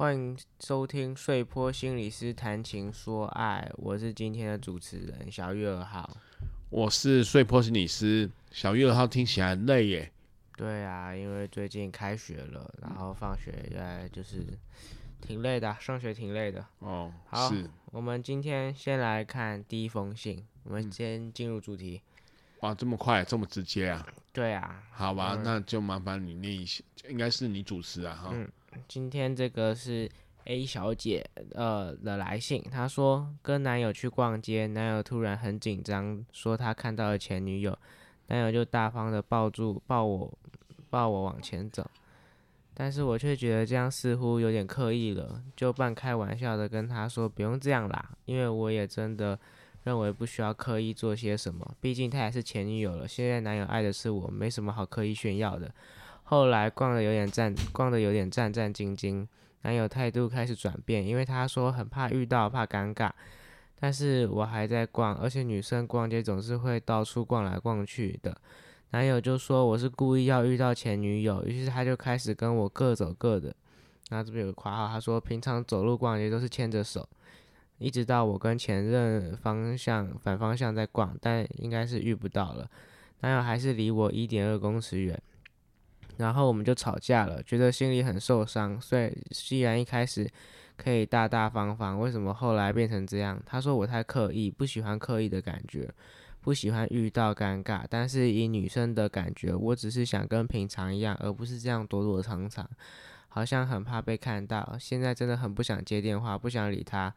欢迎收听睡坡心理师谈情说爱，我是今天的主持人小玉二号。我是睡坡心理师小玉二号，听起来很累耶。对啊，因为最近开学了，然后放学原来就是挺累的，上学挺累的。哦，好，是。我们今天先来看第一封信，我们先进入主题。哇，这么快，这么直接啊？对啊。好吧，嗯、那就麻烦你念一下，应该是你主持啊，哈。嗯今天这个是 A 小姐呃的来信，她说跟男友去逛街，男友突然很紧张，说他看到了前女友，男友就大方的抱住抱我抱我往前走，但是我却觉得这样似乎有点刻意了，就半开玩笑的跟他说不用这样啦，因为我也真的认为不需要刻意做些什么，毕竟他也是前女友了，现在男友爱的是我，没什么好刻意炫耀的。后来逛的有点战，逛的有点战战兢兢，男友态度开始转变，因为他说很怕遇到，怕尴尬。但是我还在逛，而且女生逛街总是会到处逛来逛去的。男友就说我是故意要遇到前女友，于是他就开始跟我各走各的。然后这边有个括号，他说平常走路逛街都是牵着手，一直到我跟前任方向反方向在逛，但应该是遇不到了。男友还是离我一点二公尺远。然后我们就吵架了，觉得心里很受伤。所以既然一开始可以大大方方，为什么后来变成这样？他说我太刻意，不喜欢刻意的感觉，不喜欢遇到尴尬。但是以女生的感觉，我只是想跟平常一样，而不是这样躲躲藏藏，好像很怕被看到。现在真的很不想接电话，不想理他，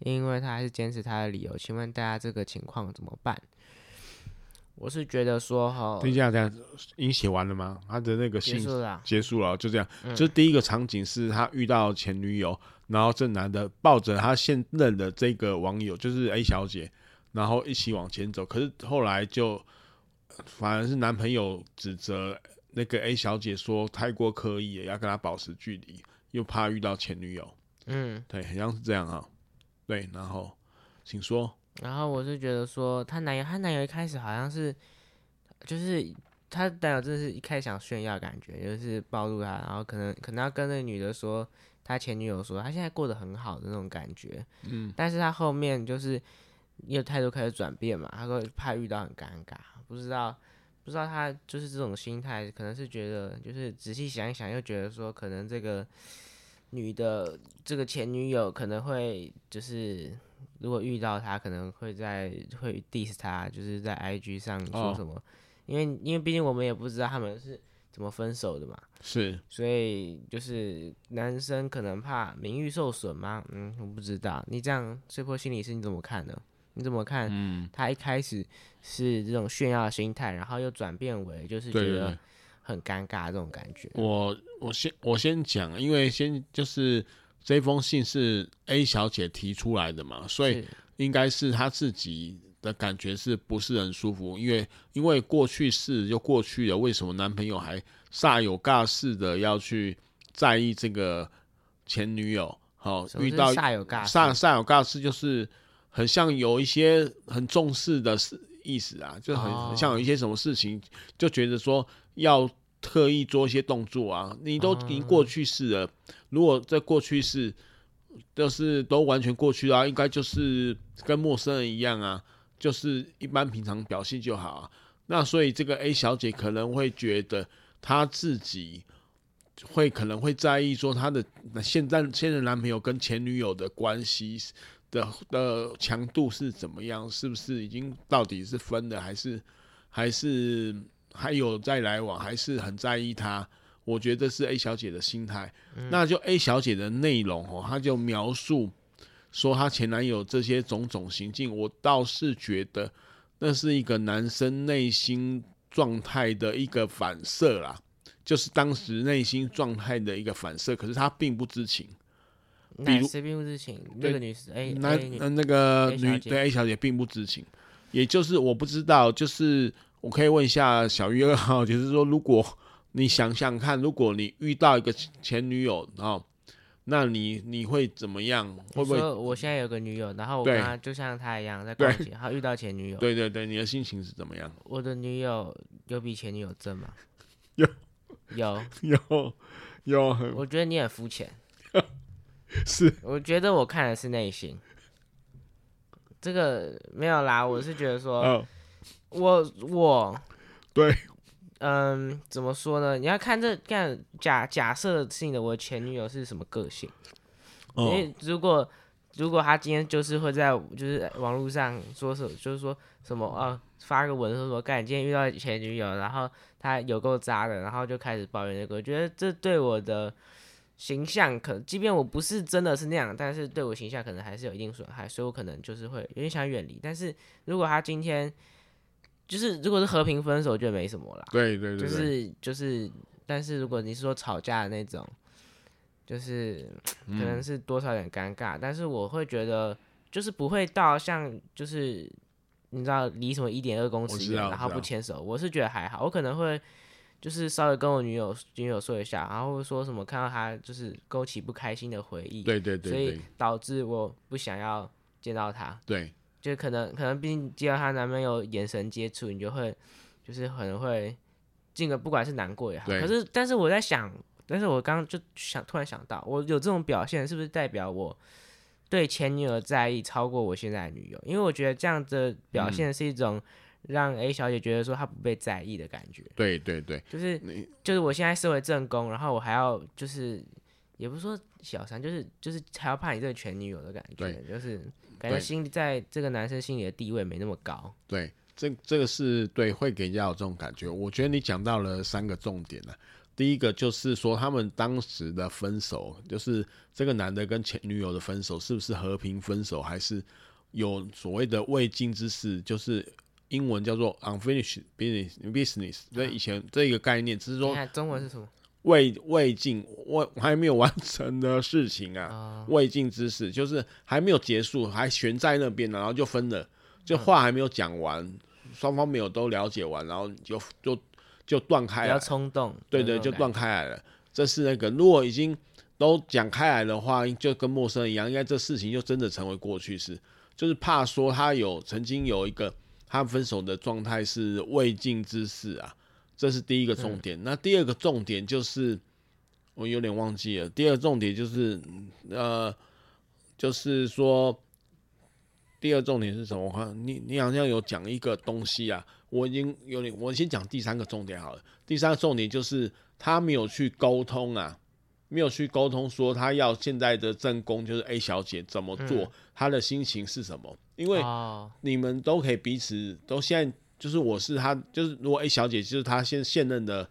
因为他还是坚持他的理由。请问大家这个情况怎么办？我是觉得说哈，等一下，这样已经写完了吗？他的那个信结束了，结束了，就这样。嗯、就是第一个场景是他遇到前女友，然后这男的抱着他现任的这个网友，就是 A 小姐，然后一起往前走。可是后来就反而是男朋友指责那个 A 小姐说太过刻意了，要跟他保持距离，又怕遇到前女友。嗯，对，好像是这样啊。对，然后请说。然后我是觉得说，她男友，她男友一开始好像是，就是她男友真的是一开始想炫耀感觉，就是暴露她，然后可能可能要跟那个女的说，他前女友说他现在过得很好的那种感觉，嗯，但是他后面就是因为态度开始转变嘛，他说怕遇到很尴尬，不知道不知道他就是这种心态，可能是觉得就是仔细想一想，又觉得说可能这个女的这个前女友可能会就是。如果遇到他，可能会在会 diss 他，就是在 IG 上说什么，哦、因为因为毕竟我们也不知道他们是怎么分手的嘛，是，所以就是男生可能怕名誉受损吗？嗯，我不知道。你这样碎破心理是你怎么看呢？你怎么看？嗯，他一开始是这种炫耀的心态，然后又转变为就是觉得很尴尬这种感觉。我我先我先讲，因为先就是。这封信是 A 小姐提出来的嘛，所以应该是她自己的感觉是不是很舒服？因为因为过去式就过去了，为什么男朋友还煞有尬事的要去在意这个前女友？好、哦，遇到煞有尬煞煞有尬事，就是很像有一些很重视的事意思啊，就很、哦、很像有一些什么事情，就觉得说要。特意做一些动作啊，你都已经过去式了。如果在过去式，就是都完全过去啊，应该就是跟陌生人一样啊，就是一般平常表现就好啊。那所以这个 A 小姐可能会觉得她自己会可能会在意说她的现在现任男朋友跟前女友的关系的的强度是怎么样？是不是已经到底是分了，还是还是还有再来往？还是很在意他？我觉得是 A 小姐的心态。嗯、那就 A 小姐的内容哦，她就描述说她前男友这些种种行径，我倒是觉得那是一个男生内心状态的一个反射啦，就是当时内心状态的一个反射。可是他并不知情。比如谁并不知情？那个女士，A，那那个女对 A 小姐并不知情，也就是我不知道，就是我可以问一下小鱼二号，就是说，如果你想想看，如果你遇到一个前女友，然后那你你会怎么样？会不会？我现在有个女友，然后我跟她就像她一样在逛街，然后遇到前女友。对对对，你的心情是怎么样？我的女友有比前女友正吗？有有 有有，我觉得你很肤浅。是，我觉得我看的是内心，这个没有啦。我是觉得说，哦、我我对，嗯，怎么说呢？你要看这看假假设性的我前女友是什么个性？因为如果如果她今天就是会在就是网络上说什么，就是说什么啊，发个文说什么，干，今天遇到前女友，然后她有够渣的，然后就开始抱怨那个，我觉得这对我的。形象可，即便我不是真的是那样，但是对我形象可能还是有一定损害，所以我可能就是会有点想远离。但是如果他今天就是如果是和平分手，就没什么了。对对对，就是就是，但是如果你是说吵架的那种，就是可能是多少有点尴尬，嗯、但是我会觉得就是不会到像就是你知道离什么一点二公尺远，然后不牵手，我是觉得还好，我可能会。就是稍微跟我女友女友说一下，然后说什么看到她就是勾起不开心的回忆，对对对，所以导致我不想要见到她。对，就可能可能毕竟接到她男朋友眼神接触，你就会就是可能会进个不管是难过也好，可是但是我在想，但是我刚刚就想突然想到，我有这种表现是不是代表我对前女友在意超过我现在的女友？因为我觉得这样的表现是一种。嗯让 A 小姐觉得说她不被在意的感觉，对对对，就是就是我现在身为正宫，然后我还要就是也不是说小三，就是就是还要怕你这个前女友的感觉，就是感觉心里在这个男生心里的地位没那么高。对，这这个是对会给人家有这种感觉。我觉得你讲到了三个重点了，第一个就是说他们当时的分手，就是这个男的跟前女友的分手是不是和平分手，还是有所谓的未尽之事，就是。英文叫做 unfinished business business，所以以前这个概念只是说，中文是什么？未未尽未还没有完成的事情啊，未尽之事就是还没有结束，还悬在那边，然后就分了，就话还没有讲完，双方没有都了解完，然后就就就断开了。比较冲动，对对，就断开来了。这是那个，如果已经都讲开来的话，就跟陌生人一样，应该这事情就真的成为过去式。就是怕说他有曾经有一个。他分手的状态是未尽之事啊，这是第一个重点。嗯、那第二个重点就是，我有点忘记了。第二个重点就是，呃，就是说，第二重点是什么？我看你你好像有讲一个东西啊，我已经有点，我先讲第三个重点好了。第三个重点就是他没有去沟通啊。没有去沟通，说他要现在的正宫就是 A 小姐怎么做，嗯、他的心情是什么？因为你们都可以彼此都现在就是我是他，就是如果 A 小姐就是他现现任的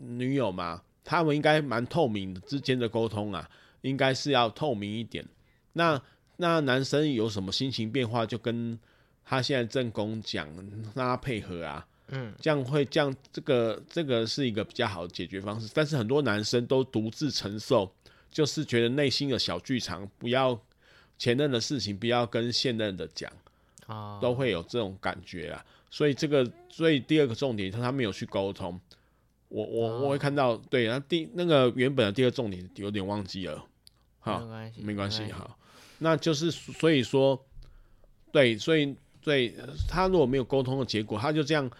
女友嘛，他们应该蛮透明之间的沟通啊，应该是要透明一点。那那男生有什么心情变化，就跟他现在正宫讲，让他配合啊。嗯，这样会这样，这个这个是一个比较好的解决方式。但是很多男生都独自承受，就是觉得内心的小剧场，不要前任的事情，不要跟现任的讲，啊，都会有这种感觉啊。所以这个，所以第二个重点，他没有去沟通。我我我会看到，对，然后第那个原本的第二个重点有点忘记了，好，没关系，没关系，好，那就是所以说，对，所以对他如果没有沟通的结果，他就这样。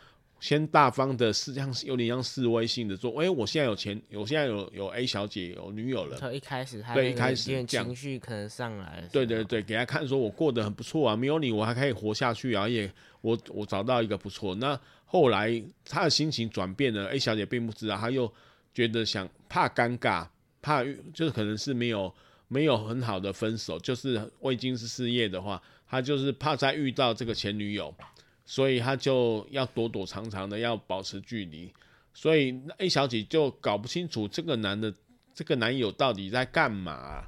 先大方的是像有点像示威性的说，哎、欸，我现在有钱，我现在有有 A 小姐有女友了。从一开始他对一开始情绪可能上来，对对对，给他看说我过得很不错啊，没有你我还可以活下去啊，也我我找到一个不错。那后来他的心情转变了，A 小姐并不知道，他又觉得想怕尴尬，怕就是可能是没有没有很好的分手，就是未经是事业的话，他就是怕再遇到这个前女友，所以他就要躲躲藏藏的，要保持距离。所以 A 小姐就搞不清楚这个男的，这个男友到底在干嘛？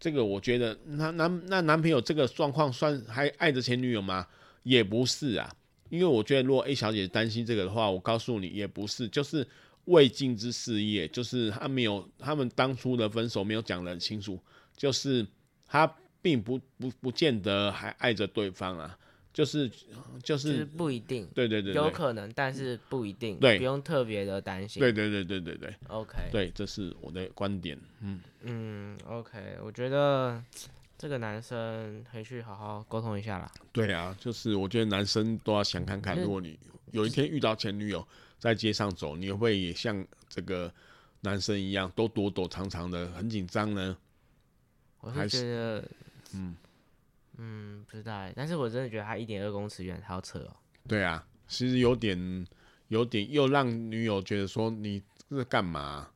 这个我觉得，那男那男朋友这个状况算还爱着前女友吗？也不是啊，因为我觉得如果 A 小姐担心这个的话，我告诉你也不是，就是。未尽之事业，就是他没有，他们当初的分手没有讲得很清楚，就是他并不不不见得还爱着对方啊，就是就是、不一定，对对对，有可能，但是不一定，对，不用特别的担心，对对对对对对，OK，对，这是我的观点，嗯嗯，OK，我觉得这个男生回去好好沟通一下啦。对啊，就是我觉得男生都要想看看，如果你有一天遇到前女友。在街上走，你会也像这个男生一样，都躲躲藏藏的，很紧张呢？我是觉得，嗯嗯，不知道，但是我真的觉得他一点二公尺远，他要扯哦。对啊，其实有点，有点又让女友觉得说，你这是干嘛？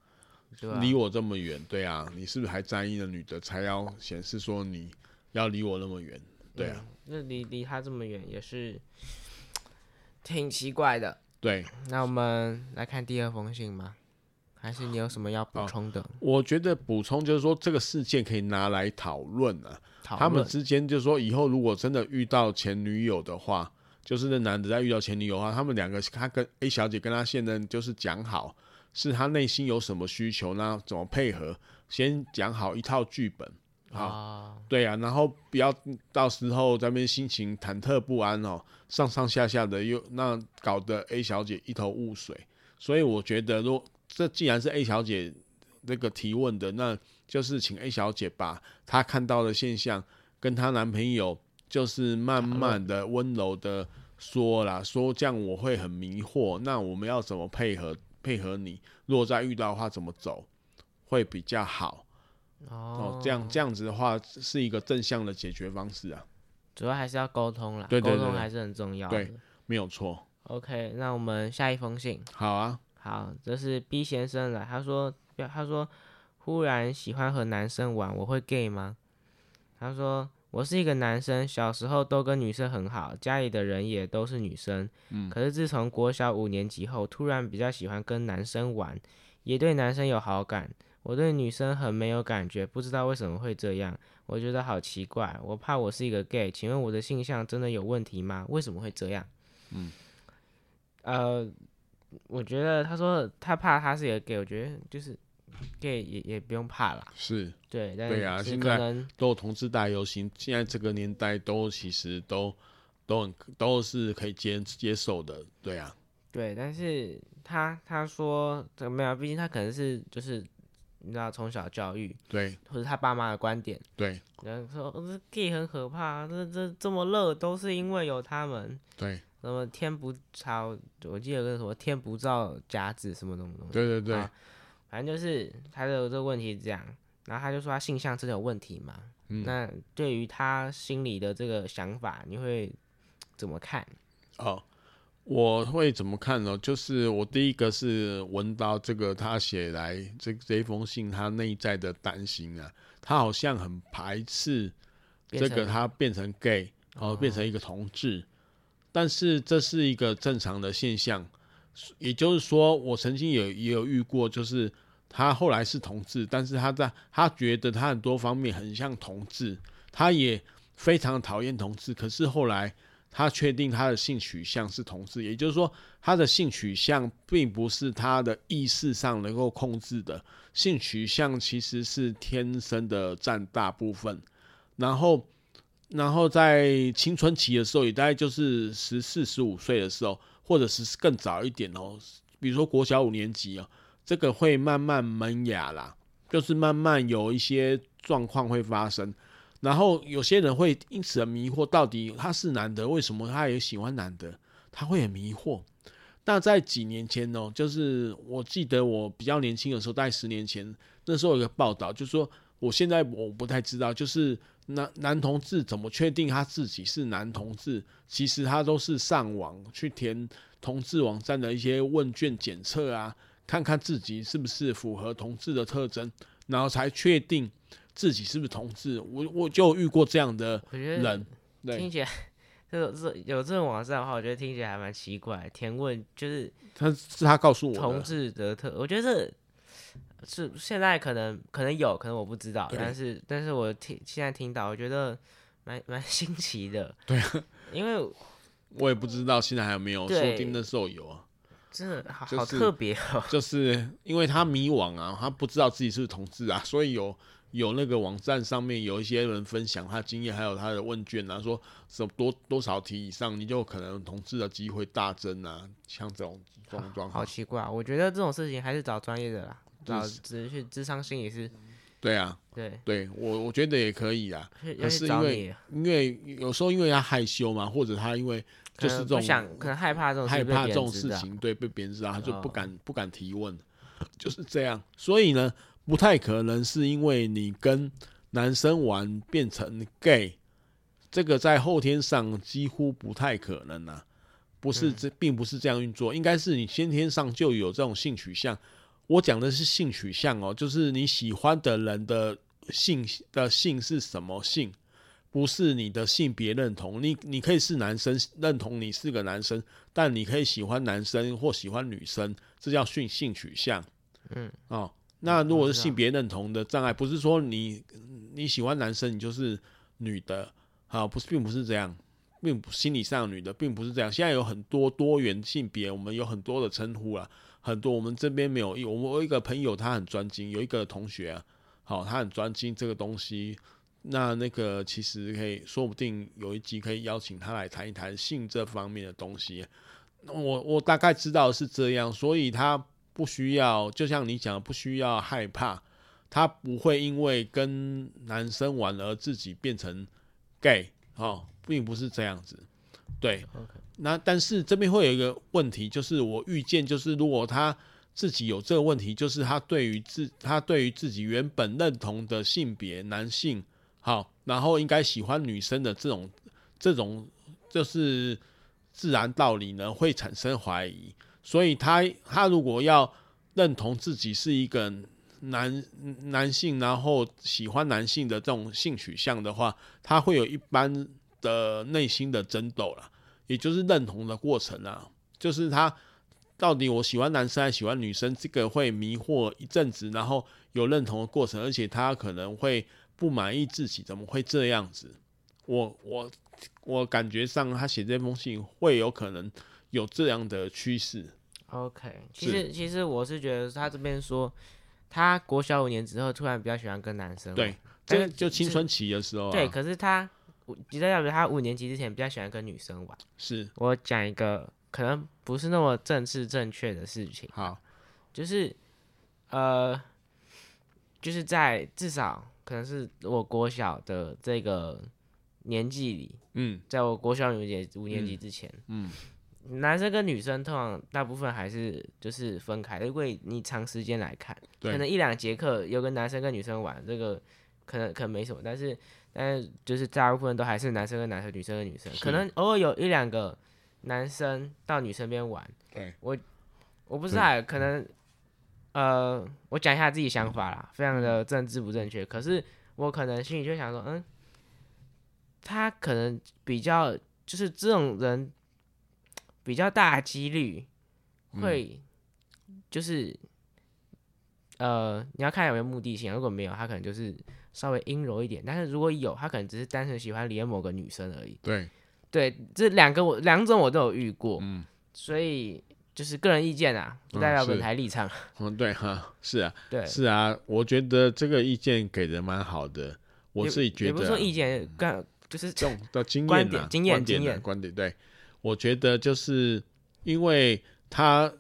离我这么远，对啊，你是不是还在意那女的，才要显示说你要离我那么远？对啊，那离离他这么远也是挺奇怪的。对，那我们来看第二封信吗？还是你有什么要补充的？哦，我觉得补充就是说，这个事件可以拿来讨论啊。他们之间就是说，以后如果真的遇到前女友的话，就是那男的在遇到前女友的话，他们两个他跟 A 小姐跟他现任就是讲好，是他内心有什么需求，那怎么配合，先讲好一套剧本。啊，对啊，然后不要到时候在那边心情忐忑不安哦，上上下下的又那搞得 A 小姐一头雾水。所以我觉得，若这既然是 A 小姐那个提问的，那就是请 A 小姐把她看到的现象跟她男朋友，就是慢慢的温柔的说啦，说这样我会很迷惑，那我们要怎么配合配合你？如果再遇到的话，怎么走会比较好？哦，这样这样子的话是一个正向的解决方式啊。主要还是要沟通啦，沟通还是很重要的。对，没有错。OK，那我们下一封信。好啊，好，这是 B 先生来，他说，他说，忽然喜欢和男生玩，我会 gay 吗？他说，我是一个男生，小时候都跟女生很好，家里的人也都是女生。嗯，可是自从国小五年级后，突然比较喜欢跟男生玩，也对男生有好感。我对女生很没有感觉，不知道为什么会这样，我觉得好奇怪。我怕我是一个 gay，请问我的性向真的有问题吗？为什么会这样？嗯，呃，我觉得他说他怕他是一个 gay，我觉得就是 gay 也也不用怕啦。是，对，但对啊，现在都有同志大游行，现在这个年代都其实都都很都是可以接接受的，对啊。对，但是他他说这个没有，毕竟他可能是就是。你知道从小教育对，或者他爸妈的观点对，然后说这 gay 很可怕，这这这么热都是因为有他们对，什么天不朝，我记得有个什么天不造甲子什么东西，对对对，反正就是他的这个问题是这样，然后他就说他性向真的有问题嘛，嗯，那对于他心里的这个想法，你会怎么看？哦。我会怎么看呢？就是我第一个是闻到这个他写来这这一封信，他内在的担心啊，他好像很排斥这个他变成 gay，然后变成一个同志，但是这是一个正常的现象，也就是说，我曾经有也有遇过，就是他后来是同志，但是他在他觉得他很多方面很像同志，他也非常讨厌同志，可是后来。他确定他的性取向是同志，也就是说，他的性取向并不是他的意识上能够控制的，性取向其实是天生的占大部分。然后，然后在青春期的时候，也大概就是十四、十五岁的时候，或者是更早一点哦，比如说国小五年级哦，这个会慢慢萌芽啦，就是慢慢有一些状况会发生。然后有些人会因此而迷惑，到底他是男的，为什么他也喜欢男的？他会很迷惑。那在几年前呢，就是我记得我比较年轻的时候，大概十年前，那时候有个报道，就是说我现在我不太知道，就是男男同志怎么确定他自己是男同志？其实他都是上网去填同志网站的一些问卷检测啊，看看自己是不是符合同志的特征，然后才确定。自己是不是同志。我我就遇过这样的人，听起来 这这有这种网站的话，我觉得听起来还蛮奇怪。填问就是他是他告诉我同志的特，我觉得是现在可能可能有可能我不知道，但是但是我听现在听到，我觉得蛮蛮 新奇的。对啊，因为我也不知道现在还有没有，说不定那时候有啊。真的好、就是、好特别哦，就是因为他迷惘啊，他不知道自己是不是同志啊，所以有有那个网站上面有一些人分享他经验，还有他的问卷啊，说什么多多少题以上你就可能同志的机会大增啊，像这种这种状况，好奇怪，我觉得这种事情还是找专业的啦，找只是去咨商心理师。对啊，对，对我我觉得也可以啊，可是因为因为有时候因为他害羞嘛，或者他因为。就是这种想，可能害怕这种害怕这种事情，对，被别人知道，他就不敢不敢提问，就是这样。所以呢，不太可能是因为你跟男生玩变成 gay，这个在后天上几乎不太可能啊，不是这，并不是这样运作，应该是你先天上就有这种性取向。我讲的是性取向哦，就是你喜欢的人的性的性是什么性。不是你的性别认同，你你可以是男生，认同你是个男生，但你可以喜欢男生或喜欢女生，这叫性性取向。嗯，哦，那如果是性别认同的障碍，不是说你你喜欢男生，你就是女的，好，不是，并不是这样，并不心理上的女的，并不是这样。现在有很多多元性别，我们有很多的称呼了，很多我们这边没有。我们有一个朋友他很专精，有一个同学啊，好，他很专精这个东西。那那个其实可以说不定有一集可以邀请他来谈一谈性这方面的东西。我我大概知道是这样，所以他不需要，就像你讲，不需要害怕，他不会因为跟男生玩而自己变成 gay 哦，并不是这样子。对.那但是这边会有一个问题，就是我预见，就是如果他自己有这个问题，就是他对于自他对于自己原本认同的性别男性。好，然后应该喜欢女生的这种，这种就是自然道理呢，会产生怀疑。所以他他如果要认同自己是一个男男性，然后喜欢男性的这种性取向的话，他会有一般的内心的争斗了，也就是认同的过程啊，就是他到底我喜欢男生还是喜欢女生，这个会迷惑一阵子，然后有认同的过程，而且他可能会。不满意自己怎么会这样子？我我我感觉上他写这封信会有可能有这样的趋势。OK，其实其实我是觉得他这边说他国小五年之后突然比较喜欢跟男生，对，这就青春期的时候、啊。对，可是他你在讲他五年级之前比较喜欢跟女生玩。是我讲一个可能不是那么正式正确的事情。好，就是呃，就是在至少。可能是我国小的这个年纪里，嗯，在我国小五年五年级之前，嗯，嗯，男生跟女生通常大部分还是就是分开的，因为你长时间来看，对可能一两节课有个男生跟女生玩，这个可能可能没什么，但是但是就是大部分都还是男生跟男生，女生跟女生，可能偶尔有一两个男生到女生边玩，对我我不知道，可能。呃，我讲一下自己想法啦，非常的政治不正确。可是我可能心里就想说，嗯，他可能比较就是这种人比较大几率会就是、嗯、呃，你要看有没有目的性。如果没有，他可能就是稍微阴柔一点。但是如果有，他可能只是单纯喜欢连某个女生而已。对，对，这两个我两种我都有遇过，嗯，所以。就是个人意见啊，不代表本台立场。嗯，嗯，对哈，是啊，对，是啊，我觉得这个意见给的蛮好的，我自己觉得，也不是说意见，刚就是这种 的经验啊，经验，经验，观点，对，我觉得就是因为他，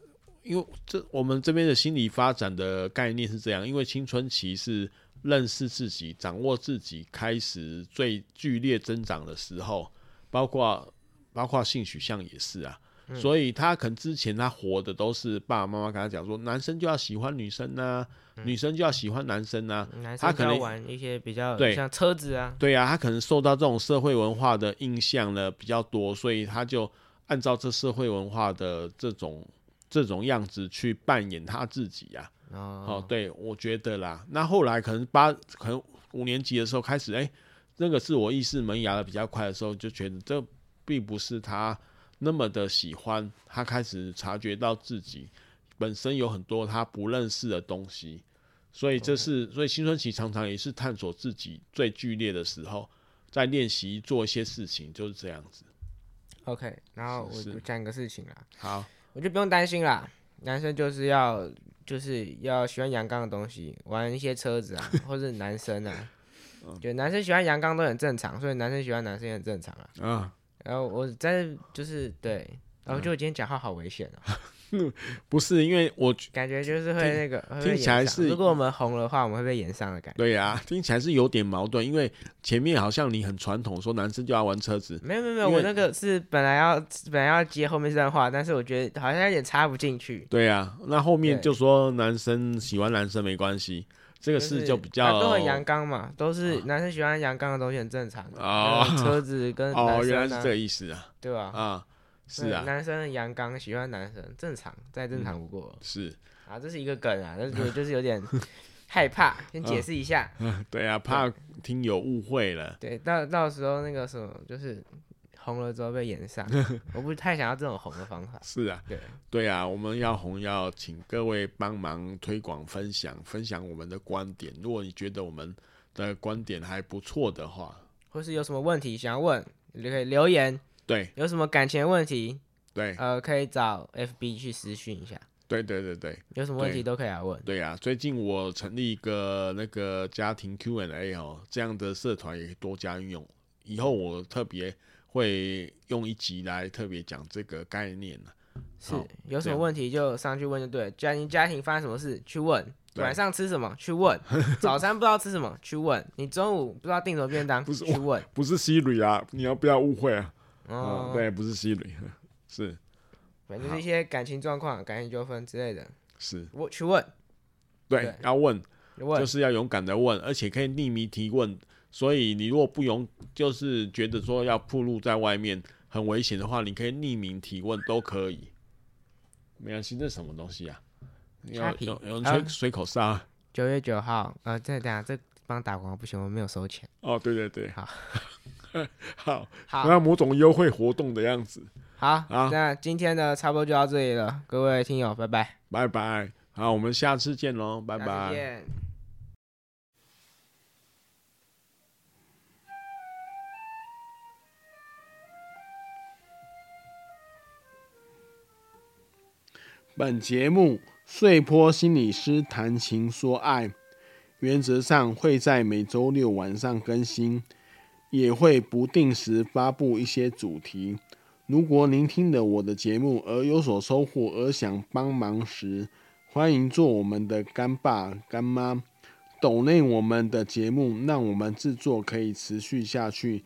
因为这我们这边的心理发展的概念是这样，因为青春期是认识自己、掌握自己开始最剧烈增长的时候，包括包括性取向也是啊。所以他可能之前他活的都是爸爸妈妈跟他讲说，男生就要喜欢女生呐，女生就要喜欢男生呐。他可能玩一些比较对像车子啊，对啊，他可能受到这种社会文化的印象呢比较多，所以他就按照这社会文化的这种这种样子去扮演他自己呀。哦，对，我觉得啦，那后来可能八可能五年级的时候开始，哎、欸，那个自我意识萌芽的比较快的时候，就觉得这并不是他那么的喜欢。他开始察觉到自己本身有很多他不认识的东西，所以这是所以青春期常常也是探索自己最剧烈的时候，在练习做一些事情，就是这样子。OK，然后我讲一个事情啦。好，我就不用担心啦。男生就是要就是要喜欢阳刚的东西，玩一些车子啊，或是男生啊，就男生喜欢阳刚都很正常，所以男生喜欢男生也很正常啊。啊，然后我在就是对，然后就今天讲话好危险哦。不是，因为我感觉就是会那个听起来是，如果我们红的话，我们会被演上的感觉。对呀、啊，听起来是有点矛盾，因为前面好像你很传统，说男生就要玩车子。没有没有没有，我那个是本来要本来要接后面这段话，但是我觉得好像有点插不进去。对呀、啊，那后面就说男生喜欢男生没关系，这个事就比较、就是啊、都很阳刚嘛，都是男生喜欢阳刚的东西很正常的。哦，车子跟哦，原来是这个意思啊，对吧？啊。是啊，男生阳刚，喜欢男生，正常，再正常不过。嗯、是啊，这是一个梗啊，但是 就是有点害怕，先解释一下、嗯。对啊，怕听友误会了。对，到到时候那个什么，就是红了之后被炎上，我不太想要这种红的方法。是啊，对对啊，我们要红，要请各位帮忙推广分享，分享我们的观点。如果你觉得我们的观点还不错的话，或是有什么问题想要问，你可以留言。对，有什么感情的问题？对，呃，可以找 FB 去私讯一下。对对对对，有什么问题都可以来问。对呀、啊，最近我成立一个那个家庭 Q&A 哦，这样的社团也多加运用。以后我特别会用一集来特别讲这个概念。是，有什么问题就上去问就对。家庭家庭发生什么事去问，晚上吃什么去问，早餐不知道吃什么去问，你中午不知道订什么便当去问。不是 Siri 啊，你要不要误会啊？哦、嗯，对，不是 Siri，是，反正就是一些感情状况、感情纠纷之类的。是，我去问，对，对要问，问，就是要勇敢的问，而且可以匿名提问。所以你如果不勇，就是觉得说要暴露在外面很危险的话，你可以匿名提问都可以。没关系，这是什么东西啊？有有有人吹水口哨。九月九号，呃，这等下这帮打广告不行，我们没有收钱。哦，对对对，好。好，好像某种优惠活动的样子。好，好，那今天的差不多就到这里了，各位听友，拜拜，拜拜。好，我们下次见喽，拜拜。见。本节目碎坡心理师谈情说爱，原则上会在每周六晚上更新。也会不定时发布一些主题。如果您听了我的节目而有所收获，而想帮忙时，欢迎做我们的干爸干妈，抖内我们的节目，让我们制作可以持续下去。